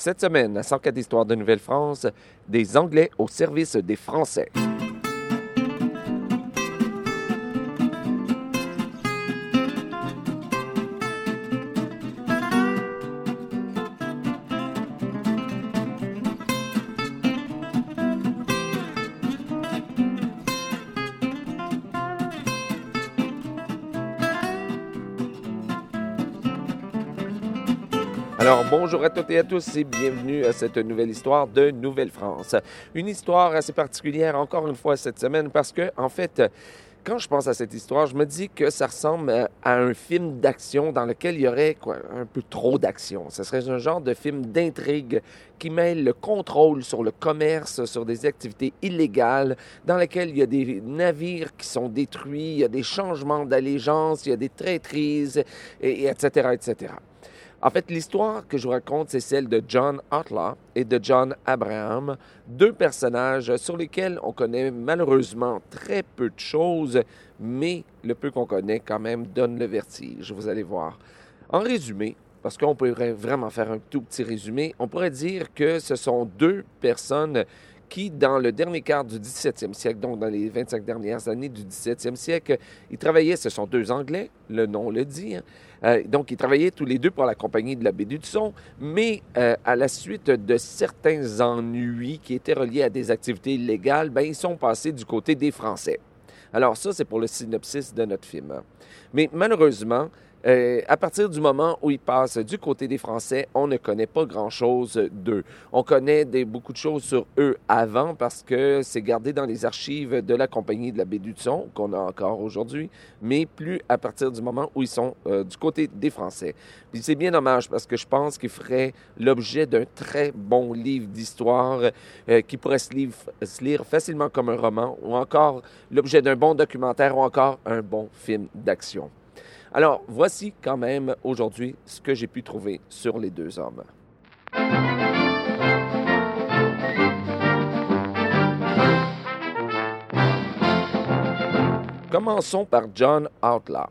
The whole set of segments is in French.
Cette semaine, à 104 Histoires de Nouvelle-France, des Anglais au service des Français. Bonjour à toutes et à tous et bienvenue à cette nouvelle histoire de Nouvelle-France. Une histoire assez particulière encore une fois cette semaine parce que, en fait, quand je pense à cette histoire, je me dis que ça ressemble à un film d'action dans lequel il y aurait quoi, un peu trop d'action. Ce serait un genre de film d'intrigue qui mêle le contrôle sur le commerce, sur des activités illégales, dans lequel il y a des navires qui sont détruits, il y a des changements d'allégeance, il y a des traîtrises, et, etc., etc. En fait, l'histoire que je vous raconte, c'est celle de John Outlaw et de John Abraham, deux personnages sur lesquels on connaît malheureusement très peu de choses, mais le peu qu'on connaît quand même donne le vertige, vous allez voir. En résumé, parce qu'on pourrait vraiment faire un tout petit résumé, on pourrait dire que ce sont deux personnes qui, dans le dernier quart du 17e siècle, donc dans les 25 dernières années du 17e siècle, ils travaillaient, ce sont deux Anglais, le nom le dit, hein. euh, donc ils travaillaient tous les deux pour la compagnie de la baie du Son, mais euh, à la suite de certains ennuis qui étaient reliés à des activités illégales, ben, ils sont passés du côté des Français. Alors ça, c'est pour le synopsis de notre film. Hein. Mais malheureusement, euh, à partir du moment où ils passent du côté des Français, on ne connaît pas grand-chose d'eux. On connaît beaucoup de choses sur eux avant parce que c'est gardé dans les archives de la compagnie de la baie qu'on a encore aujourd'hui, mais plus à partir du moment où ils sont euh, du côté des Français. C'est bien dommage parce que je pense qu'ils feraient l'objet d'un très bon livre d'histoire euh, qui pourrait se lire facilement comme un roman ou encore l'objet d'un bon documentaire ou encore un bon film d'action. Alors, voici quand même aujourd'hui ce que j'ai pu trouver sur les deux hommes. Commençons par John Outlaw.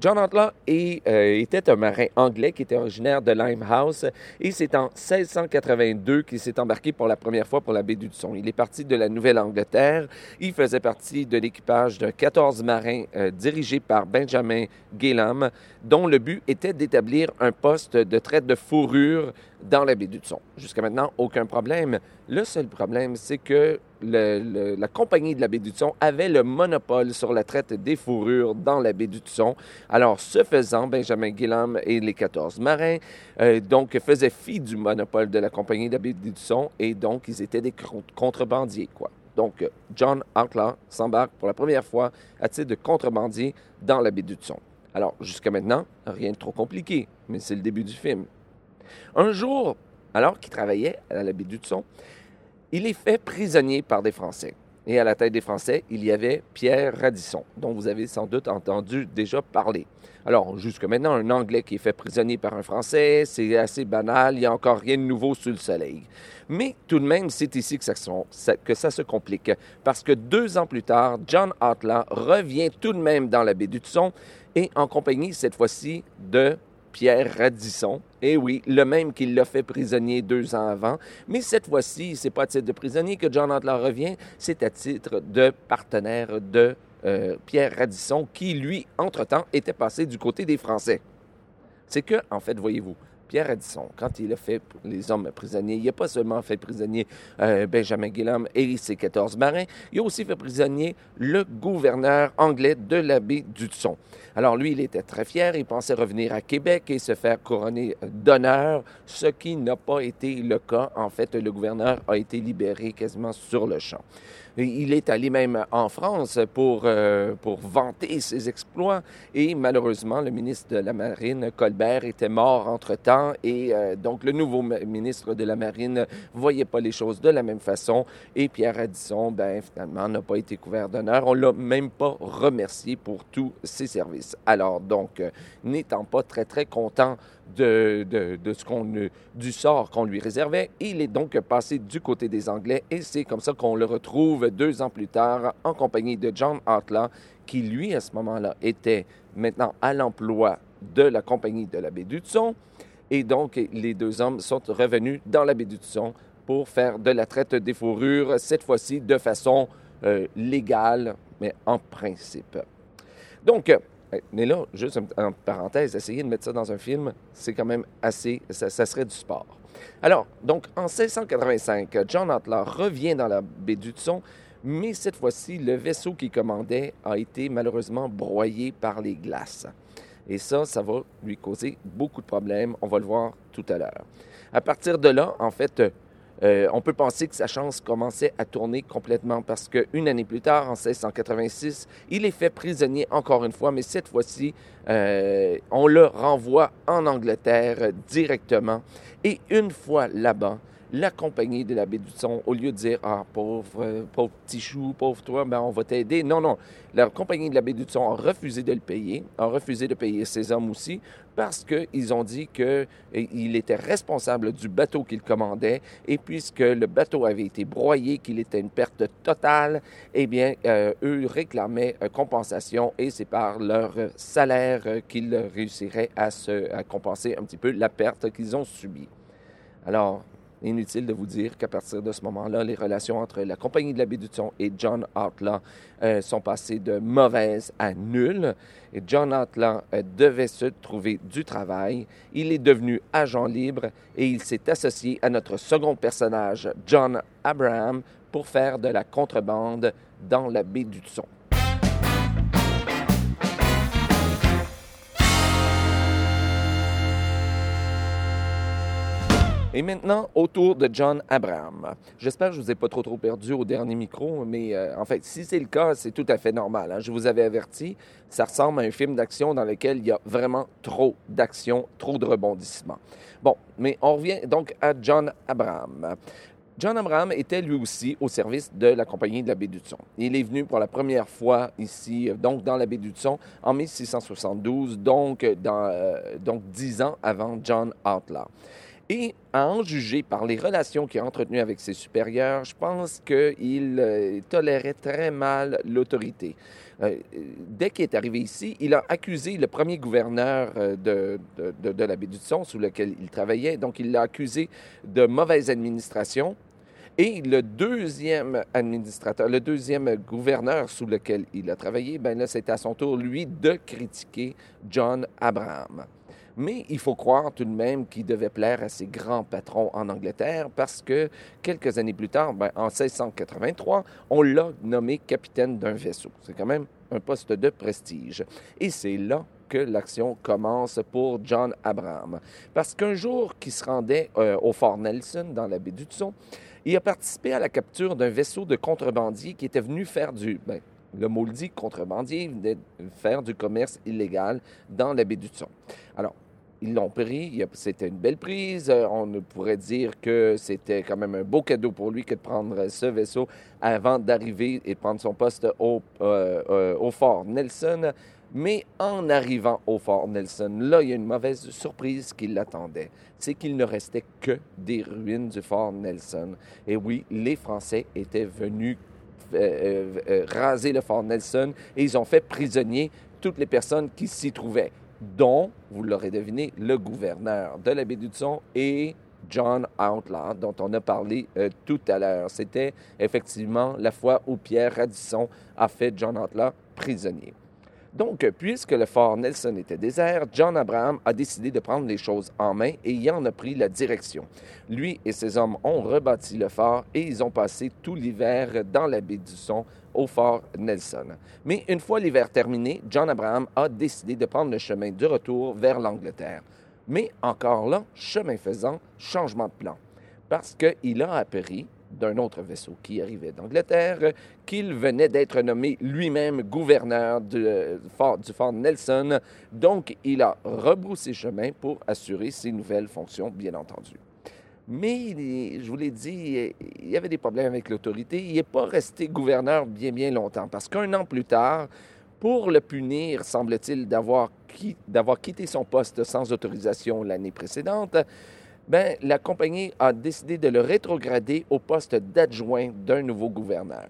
John Outlaw euh, était un marin anglais qui était originaire de Limehouse et c'est en 1682 qu'il s'est embarqué pour la première fois pour la baie du Son. Il est parti de la Nouvelle-Angleterre. Il faisait partie de l'équipage de 14 marins euh, dirigés par Benjamin Gillam, dont le but était d'établir un poste de traite de fourrure dans la baie du Son. Jusqu'à maintenant, aucun problème. Le seul problème, c'est que la compagnie de la baie du Son avait le monopole sur la traite des fourrures dans la baie du Son. Alors, ce faisant, Benjamin Gillam et les 14 marins, euh, donc, faisaient fi du monopole de la compagnie de la baie du Son et donc, ils étaient des contrebandiers, quoi. Donc, John Outlaw s'embarque pour la première fois à titre de contrebandier dans la baie du Son. Alors, jusqu'à maintenant, rien de trop compliqué, mais c'est le début du film. Un jour, alors qu'il travaillait à la du Son, il est fait prisonnier par des Français. Et à la tête des Français, il y avait Pierre Radisson, dont vous avez sans doute entendu déjà parler. Alors, jusque maintenant, un Anglais qui est fait prisonnier par un Français, c'est assez banal, il n'y a encore rien de nouveau sous le soleil. Mais tout de même, c'est ici que ça, que ça, se complique, parce que deux ans plus tard, John Outlaw revient tout de même dans la baie du Son et en compagnie, cette fois-ci, de Pierre Radisson. Et eh oui, le même qui l'a fait prisonnier deux ans avant. Mais cette fois-ci, c'est pas à titre de prisonnier que John Outlaw revient, c'est à titre de partenaire de euh, Pierre Radisson, qui, lui, entre-temps, était passé du côté des Français. C'est que, en fait, voyez-vous, Pierre Radisson, quand il a fait les hommes prisonniers, il n'a pas seulement fait prisonnier euh, Benjamin Gillam et ses 14 marins, il a aussi fait prisonnier le gouverneur anglais de la baie du Son. Alors lui, il était très fier, il pensait revenir à Québec et se faire couronner d'honneur, ce qui n'a pas été le cas. En fait, le gouverneur a été libéré quasiment sur le champ. Il est allé même en France pour, euh, pour vanter ses exploits et malheureusement, le ministre de la Marine, Colbert, était mort entre-temps et euh, donc le nouveau ministre de la Marine voyait pas les choses de la même façon et Pierre Addison, ben, finalement, n'a pas été couvert d'honneur. On l'a même pas remercié pour tous ses services. Alors donc, euh, n'étant pas très, très content de, ce qu'on, du sort qu'on lui réservait. Il est donc passé du côté des Anglais et c'est comme ça qu'on le retrouve deux ans plus tard en compagnie de John Outlaw, qui lui, à ce moment-là, était maintenant à l'emploi de la compagnie de la baie Et donc, les deux hommes sont revenus dans la baie pour faire de la traite des fourrures, cette fois-ci de façon euh, légale, mais en principe. Donc, mais là, juste en parenthèse, essayer de mettre ça dans un film, c'est quand même assez, ça, serait du sport. Alors, donc, en 1685, John Atlas revient dans la baie du Tusson, mais cette fois-ci, le vaisseau qu'il commandait a été malheureusement broyé par les glaces. Et ça, ça va lui causer beaucoup de problèmes. On va le voir tout à l'heure. À partir de là, en fait, euh, on peut penser que sa chance commençait à tourner complètement parce qu'une année plus tard, en 1686, il est fait prisonnier encore une fois, mais cette fois-ci, euh, on le renvoie en Angleterre directement. Et une fois là-bas, la compagnie de la baie au lieu de dire Ah, pauvre, euh, pauvre petit chou, pauvre toi, ben on va t'aider. Non, non. La compagnie de la baie a refusé de le payer, a refusé de payer ses hommes aussi, parce qu'ils ont dit qu'il était responsable du bateau qu'il commandait, et puisque le bateau avait été broyé, qu'il était une perte totale, eh bien, euh, eux réclamaient euh, compensation, et c'est par leur salaire qu'ils réussiraient à, se, à compenser un petit peu la perte qu'ils ont subie. Alors, Inutile de vous dire qu'à partir de ce moment-là, les relations entre la compagnie de la baie du Thon et John Outlaw euh, sont passées de mauvaises à nulles. John Outlaw euh, devait se trouver du travail. Il est devenu agent libre et il s'est associé à notre second personnage, John Abraham, pour faire de la contrebande dans la baie du Thon. Et maintenant, autour de John Abraham. J'espère que je ne vous ai pas trop trop perdu au dernier micro, mais euh, en fait, si c'est le cas, c'est tout à fait normal. Hein. Je vous avais averti, ça ressemble à un film d'action dans lequel il y a vraiment trop d'action, trop de rebondissements. Bon, mais on revient donc à John Abraham. John Abraham était lui aussi au service de la compagnie de la baie du Thon. Il est venu pour la première fois ici, donc dans la baie du Thon, en 1672, donc, dans, euh, donc dix ans avant John Outlaw. Et à en juger par les relations qu'il a entretenues avec ses supérieurs, je pense qu'il euh, tolérait très mal l'autorité. Euh, dès qu'il est arrivé ici, il a accusé le premier gouverneur euh, de, de, la baie du Son, sous lequel il travaillait. Donc, il l'a accusé de mauvaise administration. Et le deuxième administrateur, le deuxième gouverneur sous lequel il a travaillé, ben là, c'est à son tour, lui, de critiquer John Abraham. Mais il faut croire tout de même qu'il devait plaire à ses grands patrons en Angleterre parce que quelques années plus tard, ben, en 1683, on l'a nommé capitaine d'un vaisseau. C'est quand même un poste de prestige. Et c'est là que l'action commence pour John Abraham. Parce qu'un jour qu'il se rendait euh, au fort Nelson, dans la baie du Tusson, il a participé à la capture d'un vaisseau de contrebandiers qui était venu faire du... Ben, le mot le dit, contrebandier, venait faire du commerce illégal dans la baie du Tusson. Alors, ils l'ont pris. C'était une belle prise. Euh, on pourrait dire que c'était quand même un beau cadeau pour lui que de prendre ce vaisseau avant d'arriver et prendre son poste au, euh, euh, au fort Nelson. Mais en arrivant au fort Nelson, là, il y a une mauvaise surprise qui l'attendait. C'est qu'il ne restait que des ruines du fort Nelson. Et oui, les Français étaient venus raser le fort Nelson et ils ont fait prisonnier toutes les personnes qui s'y trouvaient dont, vous l'aurez deviné, le gouverneur de la baie du Son et John Outlaw, dont on a parlé euh, tout à l'heure. C'était effectivement la fois où Pierre Radisson a fait John Outlaw prisonnier. Donc, puisque le fort Nelson était désert, John Abraham a décidé de prendre les choses en main et y en a pris la direction. Lui et ses hommes ont rebâti le fort et ils ont passé tout l'hiver dans la baie du Son au fort Nelson. Mais une fois l'hiver terminé, John Abraham a décidé de prendre le chemin du retour vers l'Angleterre. Mais encore là, chemin faisant, changement de plan. Parce qu'il a appris d'un autre vaisseau qui arrivait d'Angleterre, qu'il venait d'être nommé lui-même gouverneur du fort, Nelson. Donc, il a rebroussé chemin pour assurer ses nouvelles fonctions, bien entendu. Mais, je vous l'ai dit, il y avait des problèmes avec l'autorité. Il n'est pas resté gouverneur bien, bien longtemps, parce qu'un an plus tard, pour le punir, semble-t-il, d'avoir quitté son poste sans autorisation l'année précédente, ben, la compagnie a décidé de le rétrograder au poste d'adjoint d'un nouveau gouverneur.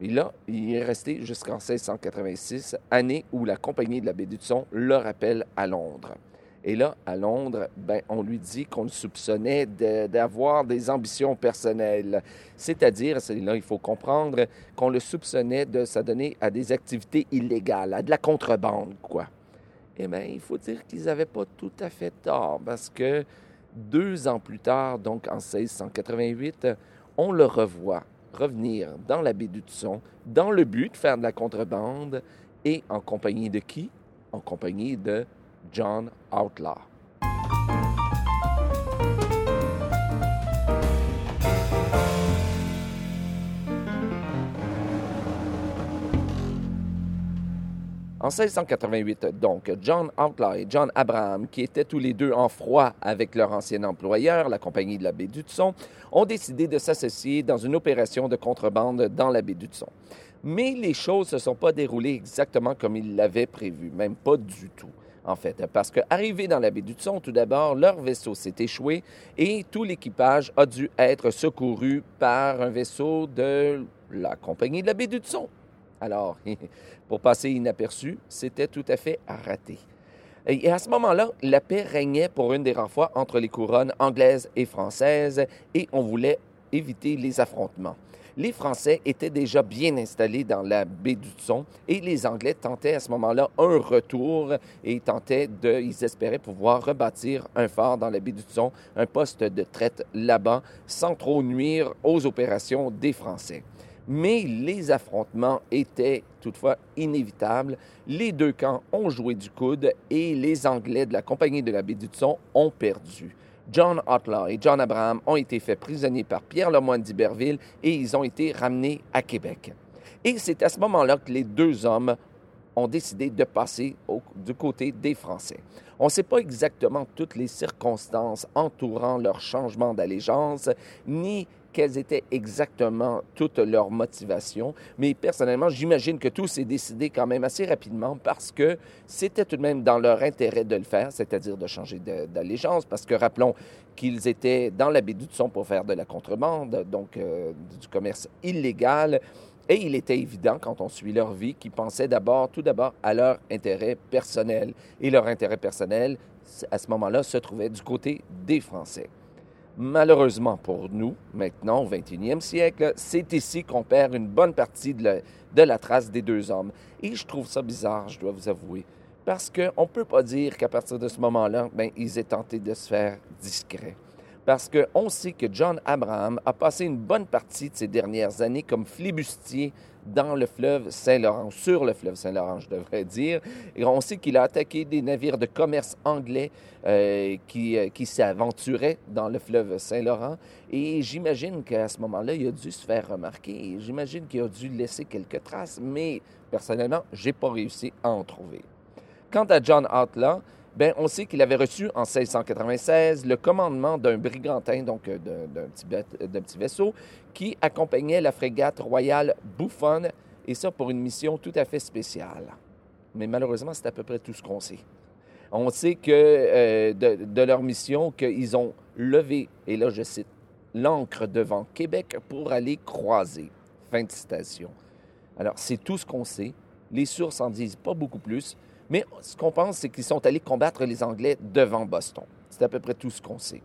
Et là, il est resté jusqu'en 1686, année où la compagnie de la baie le rappelle à Londres. Et là, à Londres, ben, on lui dit qu'on le soupçonnait d'avoir des ambitions personnelles. C'est-à-dire, c'est là, il faut comprendre qu'on le soupçonnait de s'adonner à des activités illégales, à de la contrebande, quoi. Eh bien, il faut dire qu'ils n'avaient pas tout à fait tort, parce que deux ans plus tard, donc en 1688, on le revoit revenir dans la baie du Tusson dans le but de faire de la contrebande et en compagnie de qui? En compagnie de John Outlaw. En 1688, donc, John Outlaw et John Abraham, qui étaient tous les deux en froid avec leur ancien employeur, la Compagnie de la baie d'Hudson, ont décidé de s'associer dans une opération de contrebande dans la baie d'Hudson. Mais les choses ne se sont pas déroulées exactement comme ils l'avaient prévu, même pas du tout en fait, parce qu'arrivés dans la baie d'Hudson, tout d'abord, leur vaisseau s'est échoué et tout l'équipage a dû être secouru par un vaisseau de la compagnie de la baie d'Hudson. Alors, pour passer inaperçu, c'était tout à fait raté. Et à ce moment-là, la paix régnait pour une des rares fois entre les couronnes anglaises et françaises et on voulait éviter les affrontements. Les Français étaient déjà bien installés dans la baie du Son et les Anglais tentaient à ce moment-là un retour et tentaient de, ils espéraient pouvoir rebâtir un phare dans la baie du Son, un poste de traite là-bas, sans trop nuire aux opérations des Français. Mais les affrontements étaient toutefois inévitables. Les deux camps ont joué du coude et les Anglais de la Compagnie de la baie du ont perdu. John Outlaw et John Abraham ont été faits prisonniers par Pierre Lemoyne d'Iberville et ils ont été ramenés à Québec. Et c'est à ce moment-là que les deux hommes ont décidé de passer du côté des Français. On ne sait pas exactement toutes les circonstances entourant leur changement d'allégeance, ni quelles étaient exactement toutes leurs motivations. Mais personnellement, j'imagine que tout s'est décidé quand même assez rapidement parce que c'était tout de même dans leur intérêt de le faire, c'est-à-dire de changer d'allégeance, parce que rappelons qu'ils étaient dans la baie Son pour faire de la contrebande, donc euh, du commerce illégal. Et il était évident, quand on suit leur vie, qu'ils pensaient d'abord, tout d'abord, à leur intérêt personnel. Et leur intérêt personnel, à ce moment-là, se trouvait du côté des Français. Malheureusement pour nous, maintenant, au 21e siècle, c'est ici qu'on perd une bonne partie de la, trace des deux hommes. Et je trouve ça bizarre, je dois vous avouer, parce qu'on ne peut pas dire qu'à partir de ce moment-là, ben, ils aient tenté de se faire discrets. Parce qu'on sait que John Abraham a passé une bonne partie de ses dernières années comme flibustier dans le fleuve Saint-Laurent, sur le fleuve Saint-Laurent, je devrais dire. On sait qu'il a attaqué des navires de commerce anglais euh, qui, euh, qui s'aventuraient dans le fleuve Saint-Laurent. Et j'imagine qu'à ce moment-là, il a dû se faire remarquer. J'imagine qu'il a dû laisser quelques traces, mais personnellement, j'ai pas réussi à en trouver. Quant à John Outlaw, ben, on sait qu'il avait reçu en 1696 le commandement d'un brigantin, donc euh, d'un petit, vaisseau, qui accompagnait la frégate royale Buffon, et ça pour une mission tout à fait spéciale. Mais malheureusement, c'est à peu près tout ce qu'on sait. On sait que euh, de, de, leur mission, qu'ils ont levé, et là je cite, l'ancre devant Québec pour aller croiser. Fin de citation. Alors, c'est tout ce qu'on sait. Les sources en disent pas beaucoup plus. Mais ce qu'on pense, c'est qu'ils sont allés combattre les Anglais devant Boston. C'est à peu près tout ce qu'on sait.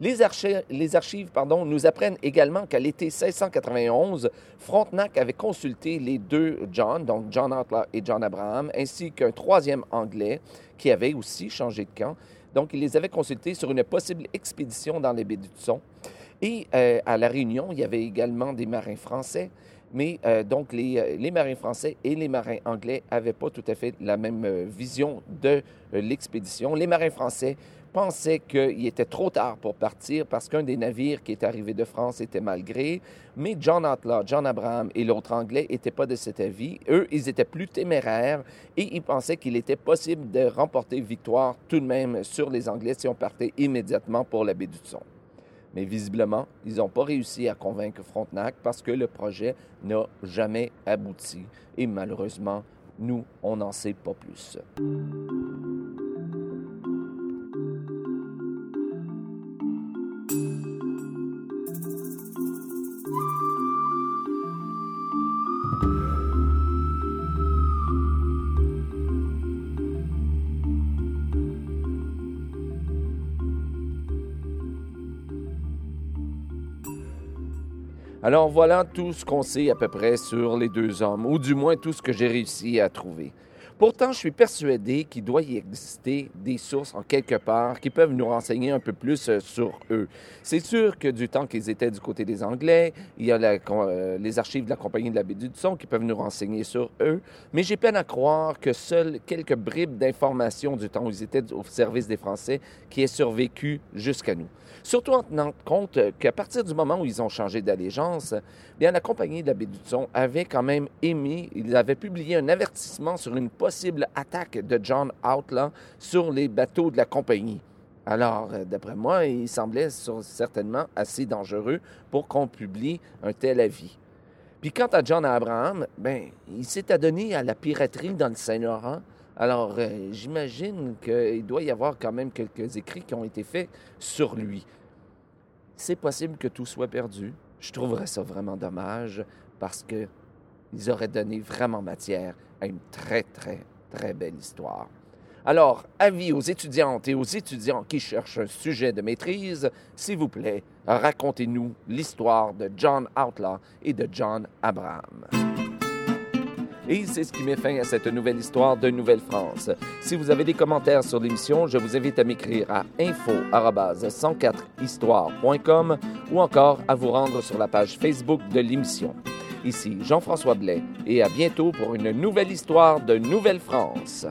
Les, archives, nous apprennent également qu'à l'été 1691, Frontenac avait consulté les deux John, donc John Outlaw et John Abraham, ainsi qu'un troisième Anglais qui avait aussi changé de camp. Donc, il les avait consultés sur une possible expédition dans les baies du Son. Et euh, à la Réunion, il y avait également des marins français. Mais euh, donc, euh, les, marins français et les marins anglais n'avaient pas tout à fait la même euh, vision de l'expédition. Les marins français pensaient qu'il était trop tard pour partir parce qu'un des navires qui est arrivé de France était malgré. Mais John Outlaw, John Abraham et l'autre anglais n'étaient pas de cet avis. Eux, ils étaient plus téméraires et ils pensaient qu'il était possible de remporter victoire tout de même sur les Anglais si on partait immédiatement pour la baie du Son. Mais visiblement, ils n'ont pas réussi à convaincre Frontenac parce que le projet n'a jamais abouti. Et malheureusement, nous, on n'en sait pas plus. Alors voilà tout ce qu'on sait à peu près sur les deux hommes, ou du moins tout ce que j'ai réussi à trouver. Pourtant, je suis persuadé qu'il doit y exister des sources en quelque part qui peuvent nous renseigner un peu plus euh, sur eux. C'est sûr que du temps qu'ils étaient du côté des Anglais, il y a euh, les archives de la Compagnie de la baie qui peuvent nous renseigner sur eux, mais j'ai peine à croire que seules quelques bribes d'informations du temps où ils étaient au service des Français qui aient survécu jusqu'à nous. Surtout en tenant compte qu'à partir du moment où ils ont changé d'allégeance, bien la Compagnie de la baie avait quand même émis, ils avaient publié un avertissement sur une possible attaque de John Outlaw sur les bateaux de la compagnie. Alors, euh, d'après moi, il semblait certainement assez dangereux pour qu'on publie un tel avis. Puis quant à John Abraham, ben, il s'est adonné à la piraterie dans le Saint-Laurent. Alors, euh, j'imagine qu'il doit y avoir quand même quelques écrits qui ont été faits sur lui. C'est possible que tout soit perdu. Je trouverais ça vraiment dommage parce que ils auraient donné vraiment matière à une très, très, très belle histoire. Alors, avis aux étudiantes et aux étudiants qui cherchent un sujet de maîtrise, s'il vous plaît, racontez-nous l'histoire de John Outlaw et de John Abraham. Et c'est ce qui met fin à cette nouvelle histoire de Nouvelle-France. Si vous avez des commentaires sur l'émission, je vous invite à m'écrire à info-104histoire.com ou encore à vous rendre sur la page Facebook de l'émission. Ici Jean-François Blais et à bientôt pour une nouvelle histoire de Nouvelle-France.